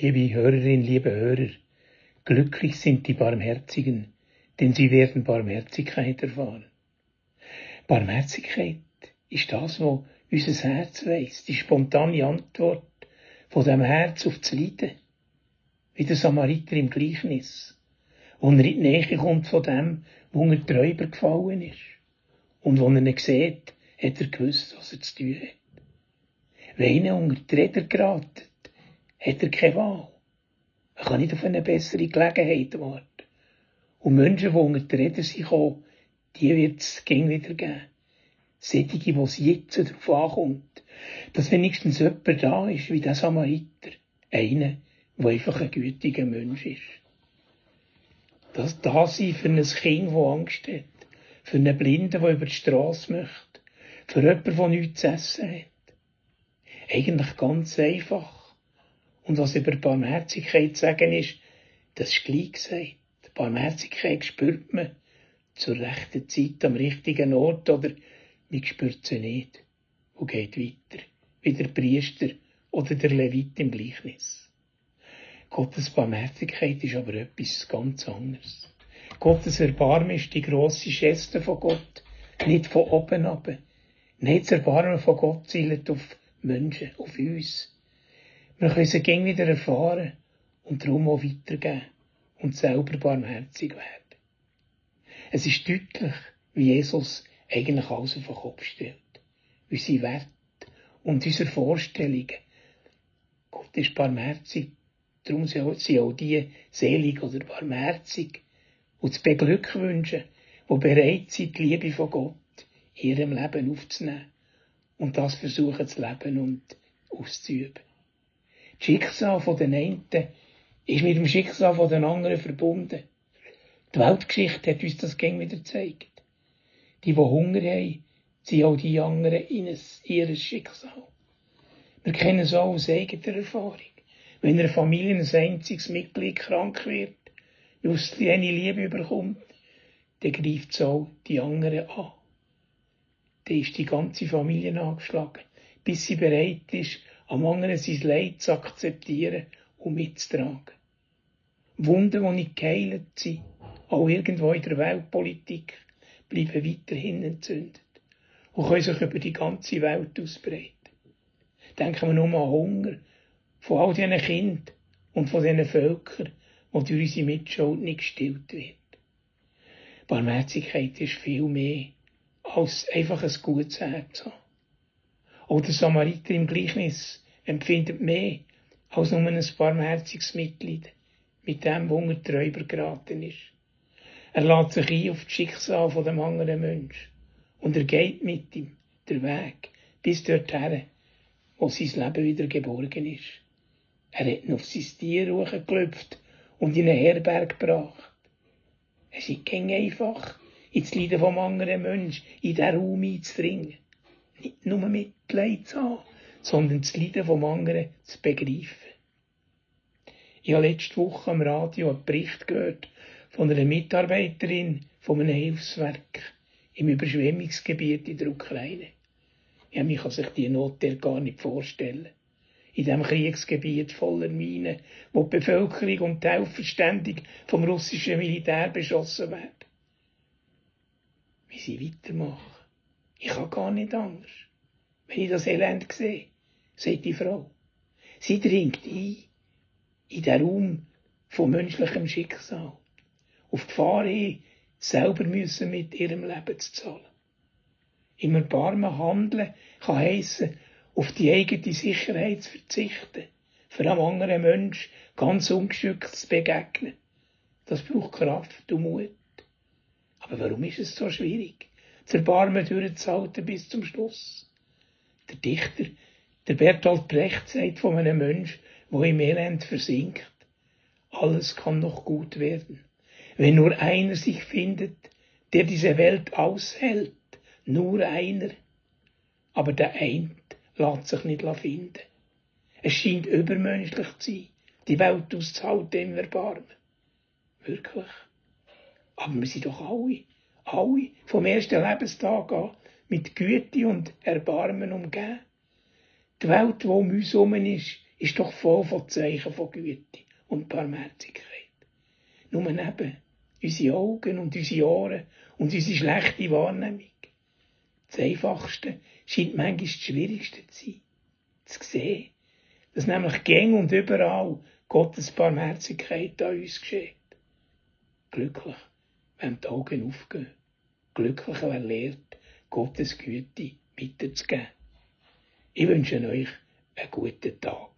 Liebe Hörerinnen, liebe Hörer, glücklich sind die Barmherzigen, denn sie werden Barmherzigkeit erfahren. Barmherzigkeit ist das, was unser Herz weiss, die spontane Antwort von dem Herz auf das Leiden. Wie der Samariter im Gleichnis. Wo er in die Nähe kommt von dem, wo er die Räuber gefallen ist. Und wo er ihn sieht, hat er gewusst, was er zu tun hat. Wenn er unter die Räder geraten, hat er keine Wahl. Er kann nicht auf eine bessere Gelegenheit warten. Und Menschen, die unter die Räder sind gekommen, die wird es gegen wieder geben. Sättige, die es jetzt darauf ankommt, dass wenigstens jemand da ist, wie der Samariter. Einer, der einfach ein gütiger Mensch ist. Das Dasein für ein Kind, das Angst hat. Für einen Blinden, der über die Straße möchte. Für jemanden, der nichts zu essen hat. Eigentlich ganz einfach. Und was über Barmherzigkeit zu sagen ist, das ist gleich gesagt. Barmherzigkeit spürt man zur rechten Zeit am richtigen Ort oder man spürt sie nicht und geht weiter, wie der Priester oder der Levit im Gleichnis. Gottes Barmherzigkeit ist aber etwas ganz anderes. Gottes Erbarmen ist die grosse Geste von Gott, nicht von oben ab. Nicht das Erbarmen von Gott zielt auf Menschen, auf uns. Wir können sie gern wieder erfahren und darum auch weitergeben und selber barmherzig werden. Es ist deutlich, wie Jesus eigentlich alles auf den Kopf stellt. Unsere Werte und unsere Vorstellungen. Gott ist barmherzig. Darum sind auch die selig oder barmherzig und zu beglückwünschen, die bereit sind, die Liebe von Gott in ihrem Leben aufzunehmen und das versuchen zu leben und auszuüben. Das Schicksal den einen ist mit dem Schicksal den anderen verbunden. Die Weltgeschichte hat uns das gäng wieder gezeigt. Die, die Hunger haben, sind auch die anderen in ihr Schicksal. Wir kennen es auch aus eigener Erfahrung. Wenn eine Familie ein einziges Mitglied krank wird, just eine Liebe überkommt, dann greift es auch die anderen an. Dann ist die ganze Familie angeschlagen, bis sie bereit ist, am anderen sein Leid zu akzeptieren und mitzutragen. Wunden, die nicht geheilt sind, auch irgendwo in der Weltpolitik, bleiben weiterhin entzündet und können sich über die ganze Welt ausbreiten. Denken wir nur an Hunger von all diesen Kindern und von diesen Völkern, die durch unsere Mitschuld nicht gestillt wird. Barmherzigkeit ist viel mehr als einfach ein gutes Herz haben. Auch der Samariter im Gleichnis empfindet mehr als nur ein barmherziges Mitglied mit dem, wo er Träuber geraten ist. Er lädt sich ein auf das Schicksal von dem anderen Mensch. Und er geht mit ihm der Weg bis dorthin, wo sein Leben wieder geborgen ist. Er hat ihn auf sein Tier hochgeklopft und in eine Herberg gebracht. Es ist kein einfach, ins Leiden vom anderen Mensch in diesen Raum einzudringen. Nicht nur Mitleid zu haben, sondern das Leiden vom anderen zu begreifen. Ich habe letzte Woche am Radio einen Bericht gehört von einer Mitarbeiterin von einem Hilfswerk im Überschwemmungsgebiet in der Ukraine. Ja, man kann sich die Not gar nicht vorstellen. In diesem Kriegsgebiet voller Minen, wo die Bevölkerung und die Helfer vom russischen Militär beschossen werden. Wie sie weitermachen. Ich kann gar nicht anders. Wenn ich das Elend sehe, sagt die Frau. Sie dringt ein in den Raum von menschlichem Schicksal. Auf die Gefahr hin, selber müssen mit ihrem Leben zu zahlen. Im Erbarmen handeln kann heissen, auf die eigene Sicherheit zu verzichten, für einen anderen Mensch ganz ungeschickt zu begegnen. Das braucht Kraft und Mut. Aber warum ist es so schwierig, das Erbarmen durchzuhalten bis zum Schluss? Der Dichter, der Bertolt Brecht, sagt von einem Mensch, wo im Elend versinkt. Alles kann noch gut werden. Wenn nur einer sich findet, der diese Welt aushält, nur einer. Aber der Eint lässt sich nicht finden. Es scheint übermenschlich zu sein, die Welt auszuhalten im Erbarmen. Wirklich. Aber wir sind doch alle, alle vom ersten Lebenstag an mit Güte und Erbarmen umgeben. Die Welt, die um uns herum ist, ist doch voll von Zeichen von Güte und Barmherzigkeit. Nur neben unsere Augen und unsere Ohren und unsere schlechte Wahrnehmung. Das Einfachste scheint manchmal das Schwierigste zu sein. Zu sehen, dass nämlich gäng und überall Gottes Barmherzigkeit an uns geschieht. Glücklich, wenn die Augen aufgehen. Glücklich, wer lernt, Gottes Güte weiterzugeben. Ich wünsche euch einen guten Tag.